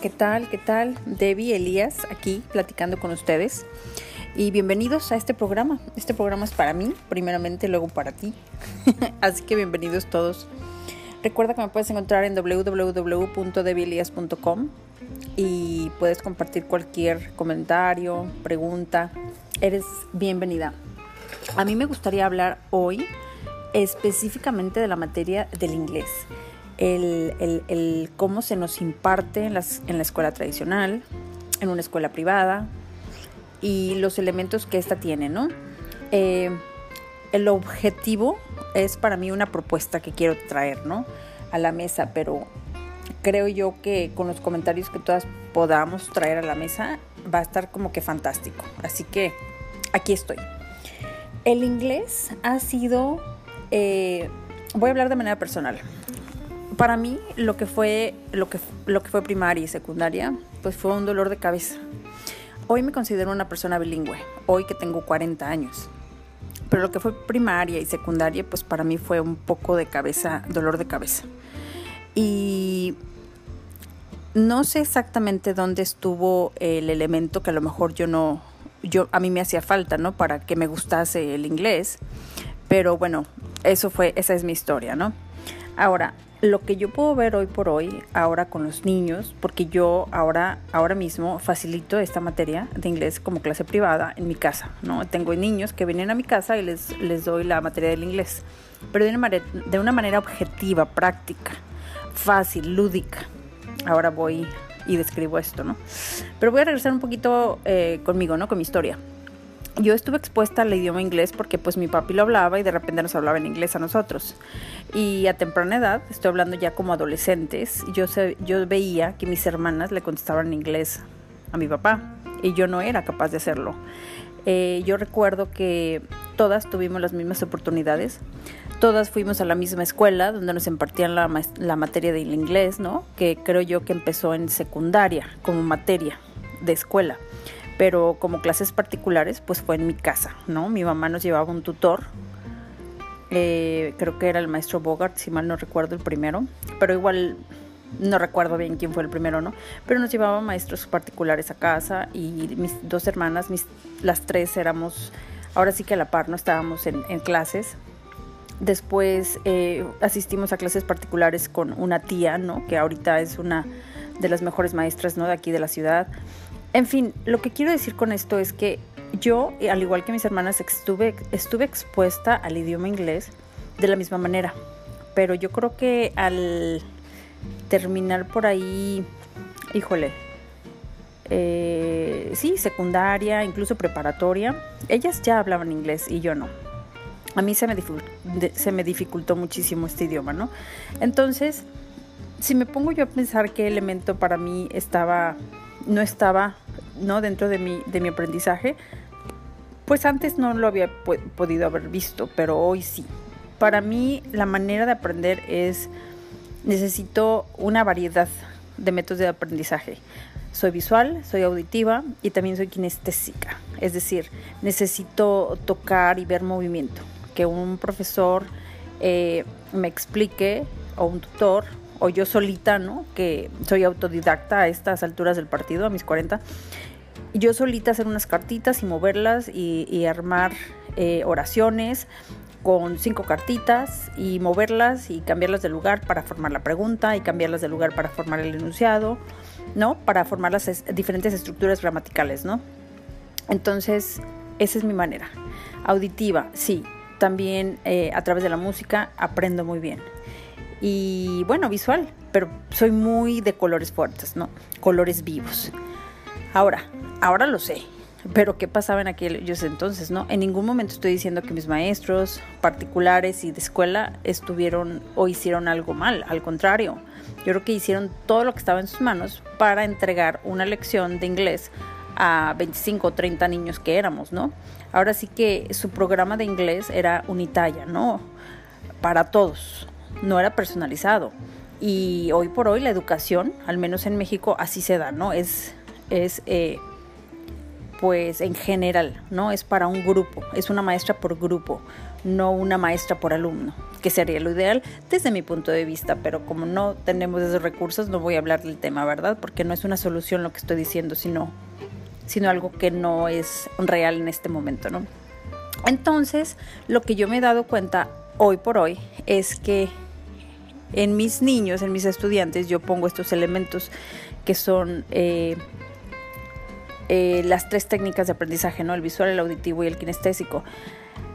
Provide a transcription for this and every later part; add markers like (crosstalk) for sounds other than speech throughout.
¿qué tal? ¿Qué tal? Debbie Elías aquí platicando con ustedes. Y bienvenidos a este programa. Este programa es para mí, primeramente, luego para ti. (laughs) Así que bienvenidos todos. Recuerda que me puedes encontrar en www.debielias.com y puedes compartir cualquier comentario, pregunta. Eres bienvenida. A mí me gustaría hablar hoy específicamente de la materia del inglés el, cómo se nos imparte en, las, en la escuela tradicional, en una escuela privada y los elementos que ésta tiene, ¿no? Eh, el objetivo es para mí una propuesta que quiero traer, ¿no? A la mesa, pero creo yo que con los comentarios que todas podamos traer a la mesa va a estar como que fantástico. Así que aquí estoy. El inglés ha sido, eh, voy a hablar de manera personal para mí lo que fue lo que lo que fue primaria y secundaria pues fue un dolor de cabeza. Hoy me considero una persona bilingüe, hoy que tengo 40 años. Pero lo que fue primaria y secundaria pues para mí fue un poco de cabeza, dolor de cabeza. Y no sé exactamente dónde estuvo el elemento que a lo mejor yo no yo a mí me hacía falta, ¿no? Para que me gustase el inglés. Pero bueno, eso fue esa es mi historia, ¿no? Ahora, lo que yo puedo ver hoy por hoy, ahora con los niños, porque yo ahora, ahora mismo facilito esta materia de inglés como clase privada en mi casa, ¿no? Tengo niños que vienen a mi casa y les, les doy la materia del inglés, pero de una, manera, de una manera objetiva, práctica, fácil, lúdica. Ahora voy y describo esto, ¿no? Pero voy a regresar un poquito eh, conmigo, ¿no? Con mi historia yo estuve expuesta al idioma inglés porque pues mi papi lo hablaba y de repente nos hablaba en inglés a nosotros. Y a temprana edad, estoy hablando ya como adolescentes, yo, veía que mis hermanas le contestaban en inglés a mi papá y yo no era capaz de hacerlo. Eh, yo recuerdo que todas tuvimos las mismas oportunidades, todas fuimos a la misma escuela donde nos impartían la, la materia del inglés, ¿no? Que creo yo que empezó en secundaria como materia de escuela pero como clases particulares, pues fue en mi casa, ¿no? Mi mamá nos llevaba un tutor, eh, creo que era el maestro Bogart, si mal no recuerdo el primero, pero igual no recuerdo bien quién fue el primero, ¿no? Pero nos llevaba maestros particulares a casa y mis dos hermanas, mis, las tres éramos, ahora sí que a la par, no estábamos en, clases. Después eh, asistimos a clases particulares con una tía, ¿no? Que ahorita es una de las mejores maestras, ¿no? De aquí de la ciudad. En fin, lo que quiero decir con esto es que yo, al igual que mis hermanas, estuve, estuve expuesta al idioma inglés de la misma manera. Pero yo creo que al terminar por ahí, híjole, eh, sí, secundaria, incluso preparatoria, ellas ya hablaban inglés y yo no. A mí se me, se me dificultó muchísimo este idioma, ¿no? Entonces, si me pongo yo a pensar qué elemento para mí estaba no estaba ¿no? dentro de mi, de mi aprendizaje, pues antes no lo había podido haber visto, pero hoy sí. Para mí la manera de aprender es, necesito una variedad de métodos de aprendizaje. Soy visual, soy auditiva y también soy kinestésica. Es decir, necesito tocar y ver movimiento. Que un profesor eh, me explique o un tutor o yo solita, ¿no? Que soy autodidacta a estas alturas del partido, a mis 40. Yo solita hacer unas cartitas y moverlas y, armar eh, oraciones con cinco cartitas y moverlas y cambiarlas de lugar para formar la pregunta y cambiarlas de lugar para formar el enunciado, ¿no? Para formar las diferentes estructuras gramaticales, ¿no? Entonces, esa es mi manera. Auditiva, sí. También eh, a través de la música aprendo muy bien y bueno, visual, pero soy muy de colores fuertes, ¿no? Colores vivos. Ahora, ahora lo sé, pero ¿qué pasaba en aquellos entonces, no? En ningún momento estoy diciendo que mis maestros particulares y de escuela estuvieron o hicieron algo mal, al contrario, yo creo que hicieron todo lo que estaba en sus manos para entregar una lección de inglés a 25 o 30 niños que éramos, ¿no? Ahora sí que su programa de inglés era unitaria, ¿no? Para todos, no era personalizado. Y hoy por hoy la educación, al menos en México, así se da, ¿no? Es, es eh, pues en general, ¿no? Es para un grupo, es una maestra por grupo, no una maestra por alumno, que sería lo ideal desde mi punto de vista, pero como no tenemos esos recursos, no voy a hablar del tema, ¿verdad? Porque no es una solución lo que estoy diciendo, sino, sino algo que no es real en este momento, ¿no? Entonces, lo que yo me he dado cuenta hoy por hoy es que en mis niños, en mis estudiantes, yo pongo estos elementos que son eh, eh, las tres técnicas de aprendizaje, ¿no? El visual, el auditivo y el kinestésico.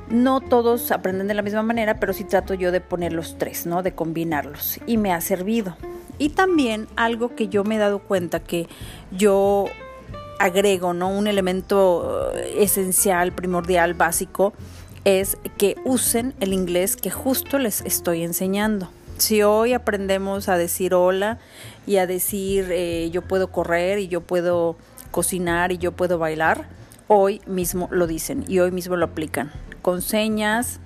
No todos aprenden de la misma manera, pero sí trato yo de poner los tres, ¿no? De combinarlos. Y me ha servido. Y también algo que yo me he dado cuenta que yo agrego, ¿no? Un elemento eh, esencial, primordial, básico, es que usen el inglés que justo les estoy enseñando. Si hoy aprendemos a decir hola y a decir eh, yo puedo correr y yo puedo cocinar y yo puedo bailar, hoy mismo lo dicen y hoy mismo lo aplican con señas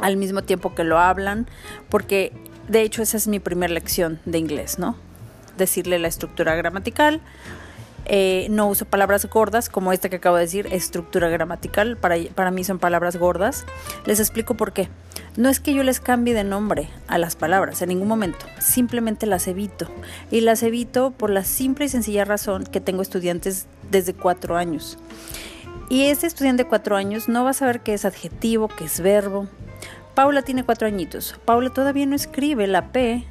al mismo tiempo que lo hablan, porque de hecho esa es mi primera lección de inglés, ¿no? Decirle la estructura gramatical, eh, no uso palabras gordas como esta que acabo de decir, estructura gramatical, para, para mí son palabras gordas. Les explico por qué. No es que yo les cambie de nombre a las palabras en ningún momento, simplemente las evito. Y las evito por la simple y sencilla razón que tengo estudiantes desde cuatro años. Y ese estudiante de cuatro años no va a saber qué es adjetivo, qué es verbo. Paula tiene cuatro añitos. Paula todavía no escribe la P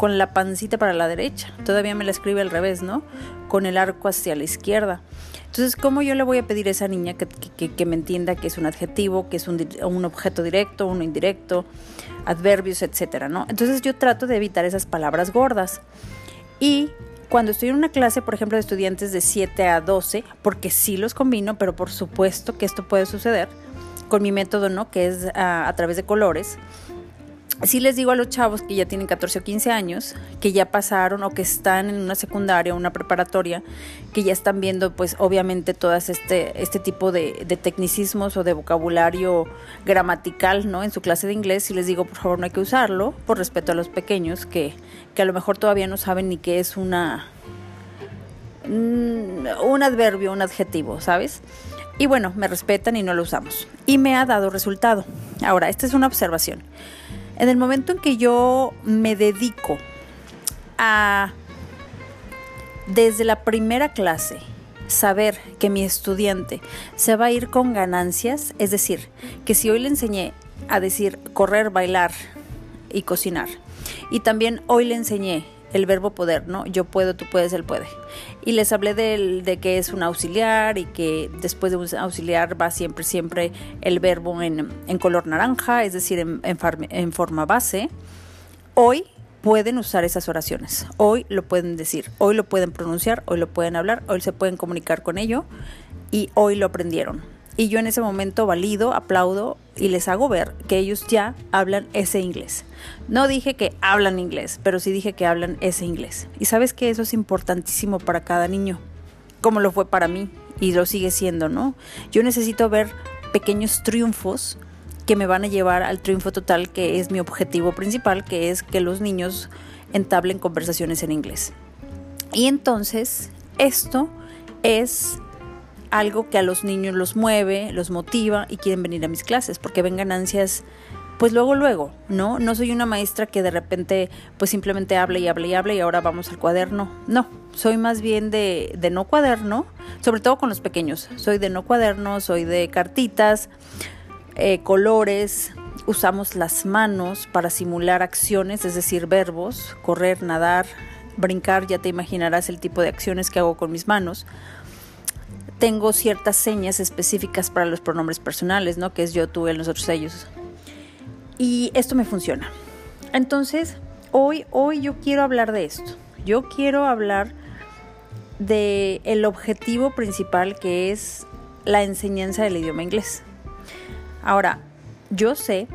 con la pancita para la derecha. Todavía me la escribe al revés, ¿no? Con el arco hacia la izquierda. Entonces, ¿cómo yo le voy a pedir a esa niña que, me entienda que es un adjetivo, que es un, objeto directo, uno indirecto, adverbios, etcétera, ¿no? Entonces yo trato de evitar esas palabras gordas. Y cuando estoy en una clase, por ejemplo, de estudiantes de 7 a 12, porque sí los combino, pero por supuesto que esto puede suceder con mi método, ¿no? Que es a, a través de colores sí les digo a los chavos que ya tienen 14 o 15 años, que ya pasaron o que están en una secundaria o una preparatoria, que ya están viendo pues obviamente todas este, este tipo de, tecnicismos o de vocabulario gramatical ¿no? en su clase de inglés y les digo por favor no hay que usarlo por respeto a los pequeños que, que a lo mejor todavía no saben ni qué es una mm, un adverbio, un adjetivo, ¿sabes? Y bueno, me respetan y no lo usamos. Y me ha dado resultado. Ahora, esta es una observación. En el momento en que yo me dedico a, desde la primera clase, saber que mi estudiante se va a ir con ganancias, es decir, que si hoy le enseñé a decir correr, bailar y cocinar, y también hoy le enseñé el verbo poder, ¿no? Yo puedo, tú puedes, él puede. Y les hablé de, que es un auxiliar y que después de un auxiliar va siempre, siempre el verbo en, color naranja, es decir, en forma base. Hoy pueden usar esas oraciones, hoy lo pueden decir, hoy lo pueden pronunciar, hoy lo pueden hablar, hoy se pueden comunicar con ello y hoy lo aprendieron y yo en ese momento valido, aplaudo y les hago ver que ellos ya hablan ese inglés. No dije que hablan inglés, pero sí dije que hablan ese inglés. Y sabes que eso es importantísimo para cada niño, como lo fue para mí y lo sigue siendo, ¿no? Yo necesito ver pequeños triunfos que me van a llevar al triunfo total, que es mi objetivo principal, que es que los niños entablen conversaciones en inglés. Y entonces, esto es algo que a los niños los mueve, los motiva y quieren venir a mis clases porque ven ganancias pues luego luego, ¿no? No soy una maestra que de repente pues simplemente habla y habla y habla y ahora vamos al cuaderno. No, soy más bien de, de no cuaderno, sobre todo con los pequeños. Soy de no cuaderno, soy de cartitas, eh, colores, usamos las manos para simular acciones, es decir, verbos, correr, nadar, brincar, ya te imaginarás el tipo de acciones que hago con mis manos tengo ciertas señas específicas para los pronombres personales, ¿no? Que es yo, tú, él, nosotros, ellos. Y esto me funciona. Entonces, hoy, hoy yo quiero hablar de esto. Yo quiero hablar de el objetivo principal que es la enseñanza del idioma inglés. Ahora, yo sé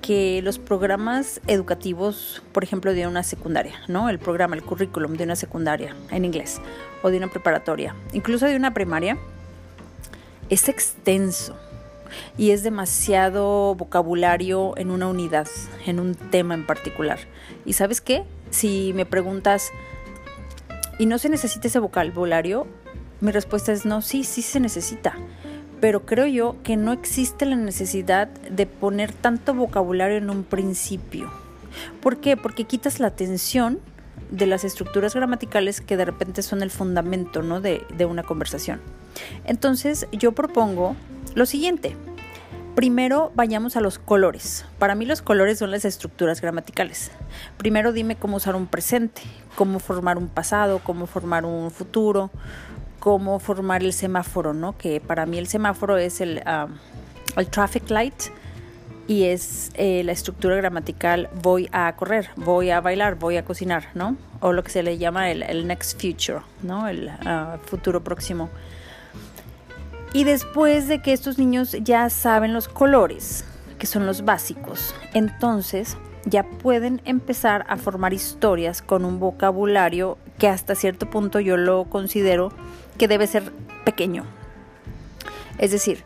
que los programas educativos, por ejemplo, de una secundaria, ¿no? El programa, el currículum de una secundaria en inglés o de una preparatoria, incluso de una primaria, es extenso y es demasiado vocabulario en una unidad, en un tema en particular. ¿Y sabes qué? Si me preguntas, ¿y no se necesita ese vocabulario? Mi respuesta es no, sí, sí se necesita pero creo yo que no existe la necesidad de poner tanto vocabulario en un principio. ¿Por qué? Porque quitas la atención de las estructuras gramaticales que de repente son el fundamento ¿no? de, de una conversación. Entonces yo propongo lo siguiente. Primero vayamos a los colores. Para mí los colores son las estructuras gramaticales. Primero dime cómo usar un presente, cómo formar un pasado, cómo formar un futuro, cómo formar el semáforo, ¿no? Que para mí el semáforo es el, el traffic light y es eh, la estructura gramatical voy a correr, voy a bailar, voy a cocinar, ¿no? O lo que se le llama el, next future, ¿no? El ah, futuro próximo. Y después de que estos niños ya saben los colores, que son los básicos, entonces ya pueden empezar a formar historias con un vocabulario que hasta cierto punto yo lo considero que debe ser pequeño. Es decir,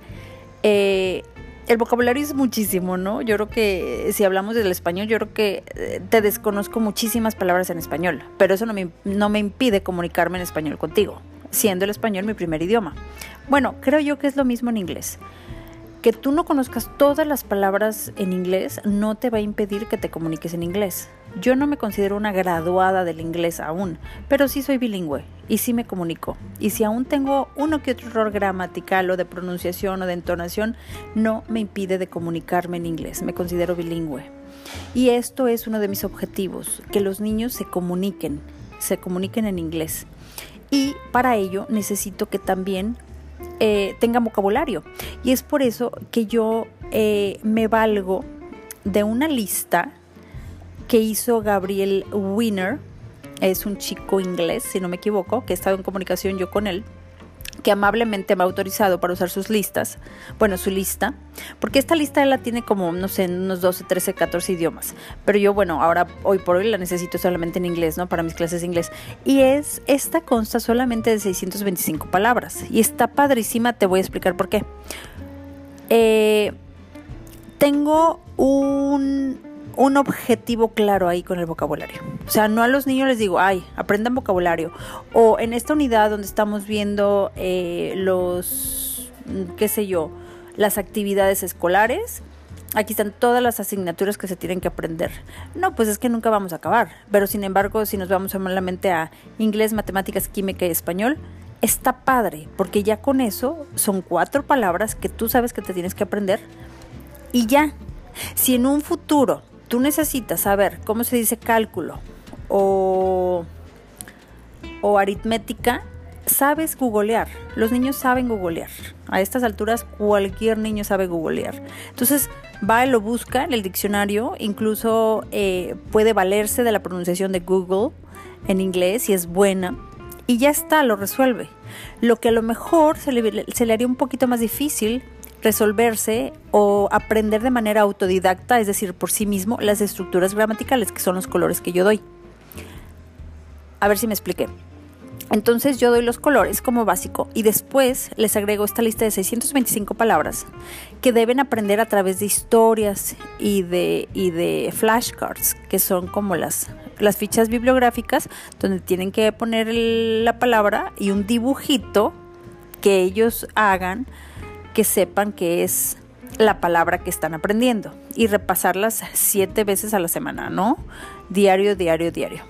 eh, el vocabulario es muchísimo, ¿no? Yo creo que si hablamos del español, yo creo que eh, te desconozco muchísimas palabras en español, pero eso no me, no me impide comunicarme en español contigo, siendo el español mi primer idioma. Bueno, creo yo que es lo mismo en inglés. Que tú no conozcas todas las palabras en inglés no te va a impedir que te comuniques en inglés. Yo no me considero una graduada del inglés aún, pero sí soy bilingüe y sí me comunico. Y si aún tengo uno que otro error gramatical o de pronunciación o de entonación, no me impide de comunicarme en inglés. Me considero bilingüe. Y esto es uno de mis objetivos, que los niños se comuniquen, se comuniquen en inglés. Y para ello necesito que también eh, tengan vocabulario. Y es por eso que yo eh, me valgo de una lista que hizo Gabriel Winner. Es un chico inglés, si no me equivoco, que he estado en comunicación yo con él que amablemente me ha autorizado para usar sus listas, bueno, su lista, porque esta lista la tiene como, no sé, unos 12, 13, 14 idiomas, pero yo, bueno, ahora, hoy por hoy la necesito solamente en inglés, ¿no? Para mis clases de inglés. Y es, esta consta solamente de 625 palabras, y está padrísima, te voy a explicar por qué. Eh, tengo un un objetivo claro ahí con el vocabulario. O sea, no a los niños les digo, ay, aprendan vocabulario. O en esta unidad donde estamos viendo eh, los, qué sé yo, las actividades escolares, aquí están todas las asignaturas que se tienen que aprender. No, pues es que nunca vamos a acabar. Pero sin embargo, si nos vamos solamente a inglés, matemáticas, química y español, está padre, porque ya con eso son cuatro palabras que tú sabes que te tienes que aprender y ya. Si en un futuro tú necesitas saber cómo se dice cálculo o, aritmética, sabes googlear. Los niños saben googlear. A estas alturas cualquier niño sabe googlear. Entonces va y lo busca en el diccionario, incluso eh, puede valerse de la pronunciación de Google en inglés si es buena. Y ya está, lo resuelve. Lo que a lo mejor se le haría un poquito más difícil resolverse o aprender de manera autodidacta, es decir, por sí mismo, las estructuras gramaticales, que son los colores que yo doy. A ver si me expliqué. Entonces yo doy los colores como básico y después les agrego esta lista de 625 palabras que deben aprender a través de historias y de, y de flashcards, que son como las, las fichas bibliográficas donde tienen que poner la palabra y un dibujito que ellos hagan que sepan que es la palabra que están aprendiendo y repasarlas siete veces a la semana, ¿no? Diario, diario, diario.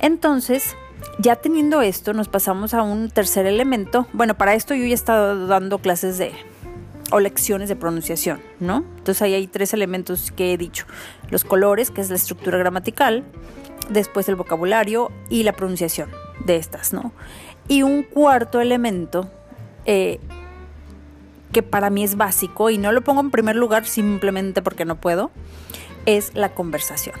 Entonces, ya teniendo esto, nos pasamos a un tercer elemento. Bueno, para esto yo ya he estado dando clases de o lecciones de pronunciación, ¿no? Entonces ahí hay tres elementos que he dicho. Los colores, que es la estructura gramatical, después el vocabulario y la pronunciación de estas, ¿no? Y un cuarto elemento eh, que para mí es básico y no lo pongo en primer lugar simplemente porque no puedo, es la conversación.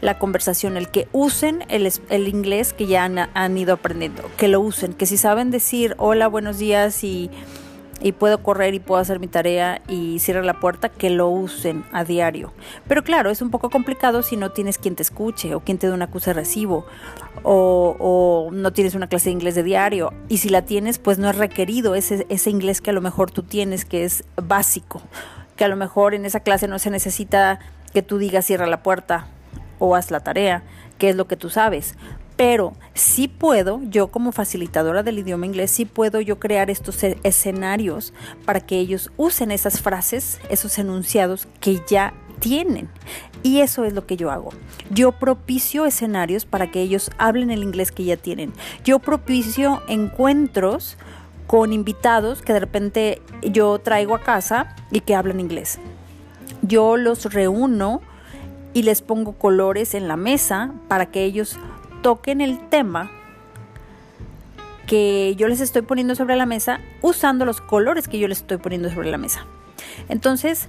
La conversación, el que usen el, el inglés que ya han, han, ido aprendiendo, que lo usen, que si saben decir hola, buenos días y y puedo correr y puedo hacer mi tarea y cierra la puerta, que lo usen a diario. Pero claro, es un poco complicado si no tienes quien te escuche o quien te dé una acusa de recibo o, o, no tienes una clase de inglés de diario. Y si la tienes, pues no es requerido ese, ese inglés que a lo mejor tú tienes, que es básico, que a lo mejor en esa clase no se necesita que tú digas cierra la puerta o haz la tarea, que es lo que tú sabes pero sí puedo, yo como facilitadora del idioma inglés, sí puedo yo crear estos e-, escenarios para que ellos usen esas frases, esos enunciados que ya tienen. Y eso es lo que yo hago. Yo propicio escenarios para que ellos hablen el inglés que ya tienen. Yo propicio encuentros con invitados que de repente yo traigo a casa y que hablan inglés. Yo los reúno y les pongo colores en la mesa para que ellos toquen el tema que yo les estoy poniendo sobre la mesa usando los colores que yo les estoy poniendo sobre la mesa. Entonces,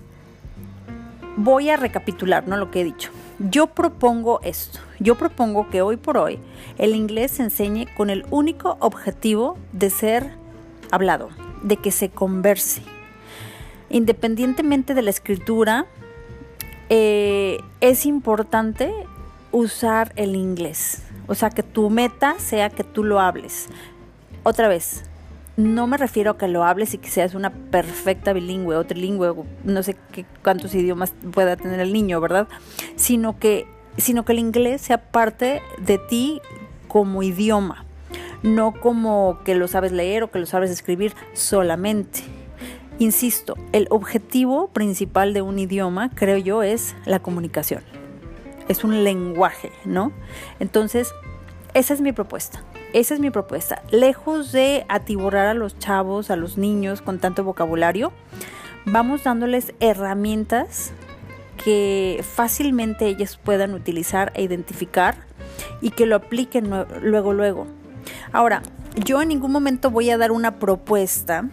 voy a recapitular ¿no? lo que he dicho. Yo propongo esto. Yo propongo que hoy por hoy el inglés se enseñe con el único objetivo de ser hablado, de que se converse. Independientemente de la escritura, eh, es importante usar el inglés. O sea, que tu meta sea que tú lo hables. Otra vez, no me refiero a que lo hables y que seas una perfecta bilingüe o trilingüe, no sé qué, cuántos idiomas pueda tener el niño, ¿verdad? Sino que, sino que el inglés sea parte de ti como idioma, no como que lo sabes leer o que lo sabes escribir solamente. Insisto, el objetivo principal de un idioma, creo yo, es la comunicación es un lenguaje, ¿no? Entonces, esa es mi propuesta. Esa es mi propuesta. Lejos de atiborrar a los chavos, a los niños con tanto vocabulario, vamos dándoles herramientas que fácilmente ellos puedan utilizar e identificar y que lo apliquen luego, luego. Ahora, yo en ningún momento voy a dar una propuesta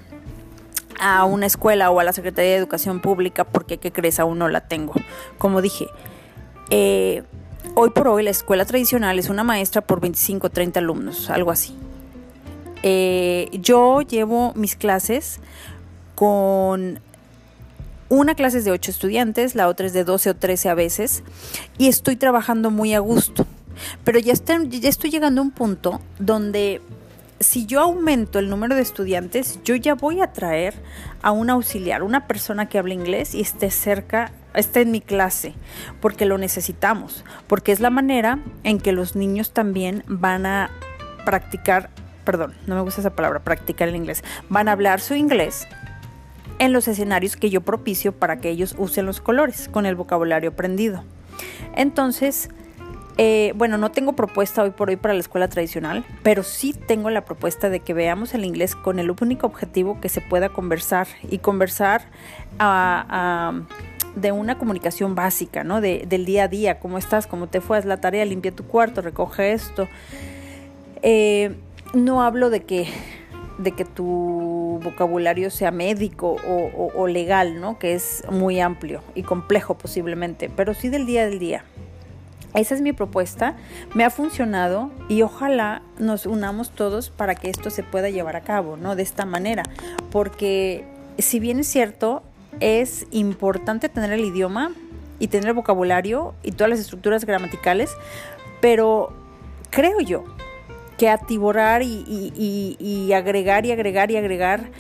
a una escuela o a la Secretaría de Educación Pública porque, ¿qué crees? Aún no la tengo. Como dije, eh, hoy por hoy la escuela tradicional es una maestra por 25 o 30 alumnos, algo así. Eh, yo llevo mis clases con una clase de 8 estudiantes, la otra es de 12 o 13 a veces, y estoy trabajando muy a gusto. Pero ya, ya estoy llegando a un punto donde si yo aumento el número de estudiantes, yo ya voy a traer a un auxiliar, una persona que hable inglés y esté cerca, esté en mi clase, porque lo necesitamos, porque es la manera en que los niños también van a practicar, perdón, no me gusta esa palabra, practicar el inglés, van a hablar su inglés en los escenarios que yo propicio para que ellos usen los colores con el vocabulario aprendido. Entonces, eh, bueno, no tengo propuesta hoy por hoy para la escuela tradicional, pero sí tengo la propuesta de que veamos el inglés con el único objetivo que se pueda conversar y conversar de una comunicación básica, ¿no? del día a día, cómo estás, cómo te fue, haz la tarea, limpia tu cuarto, recoge esto. Eh, no hablo de que de que tu vocabulario sea médico o, o, legal, ¿no? Que es muy amplio y complejo posiblemente, pero sí del día al día. Esa es mi propuesta, me ha funcionado y ojalá nos unamos todos para que esto se pueda llevar a cabo, ¿no? De esta manera, porque si bien es cierto, es importante tener el idioma y tener el vocabulario y todas las estructuras gramaticales, pero creo yo que atiborrar y, y agregar y agregar y agregar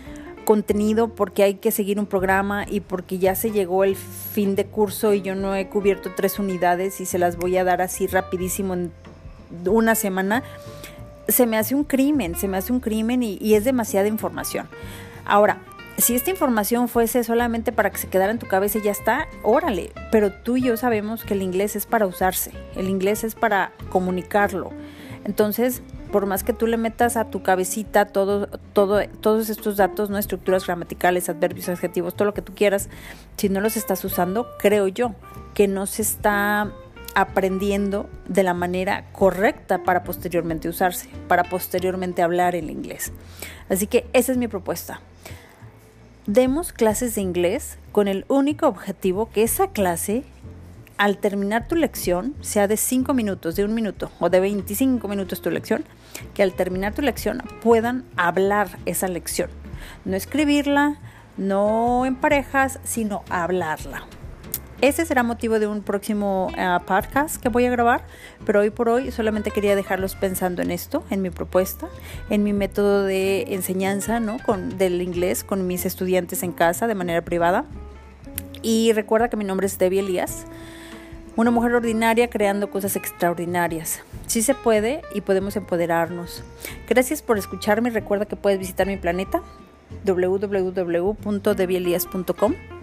contenido porque hay que seguir un programa y porque ya se llegó el fin de curso y yo no he cubierto tres unidades y se las voy a dar así rapidísimo en una semana, se me hace un crimen, se me hace un crimen y, es demasiada información. Ahora, si esta información fuese solamente para que se quedara en tu cabeza y ya está, órale, pero tú y yo sabemos que el inglés es para usarse, el inglés es para comunicarlo. Entonces, por más que tú le metas a tu cabecita todo, todo, todos estos datos, no estructuras gramaticales, adverbios, adjetivos, todo lo que tú quieras, si no los estás usando, creo yo que no se está aprendiendo de la manera correcta para posteriormente usarse, para posteriormente hablar el inglés. Así que esa es mi propuesta. Demos clases de inglés con el único objetivo que esa clase al terminar tu lección, sea de 5 minutos, de un minuto o de 25 minutos tu lección, que al terminar tu lección puedan hablar esa lección. No escribirla, no en parejas, sino hablarla. Ese será motivo de un próximo eh, podcast que voy a grabar, pero hoy por hoy solamente quería dejarlos pensando en esto, en mi propuesta, en mi método de enseñanza ¿no? con, del inglés con mis estudiantes en casa de manera privada. Y recuerda que mi nombre es Debbie Elías Una mujer ordinaria creando cosas extraordinarias. Sí se puede y podemos empoderarnos. Gracias por escucharme. Recuerda que puedes visitar mi planeta www.debielias.com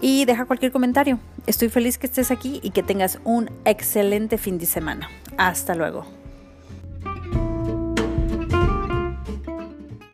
y deja cualquier comentario. Estoy feliz que estés aquí y que tengas un excelente fin de semana. Hasta luego.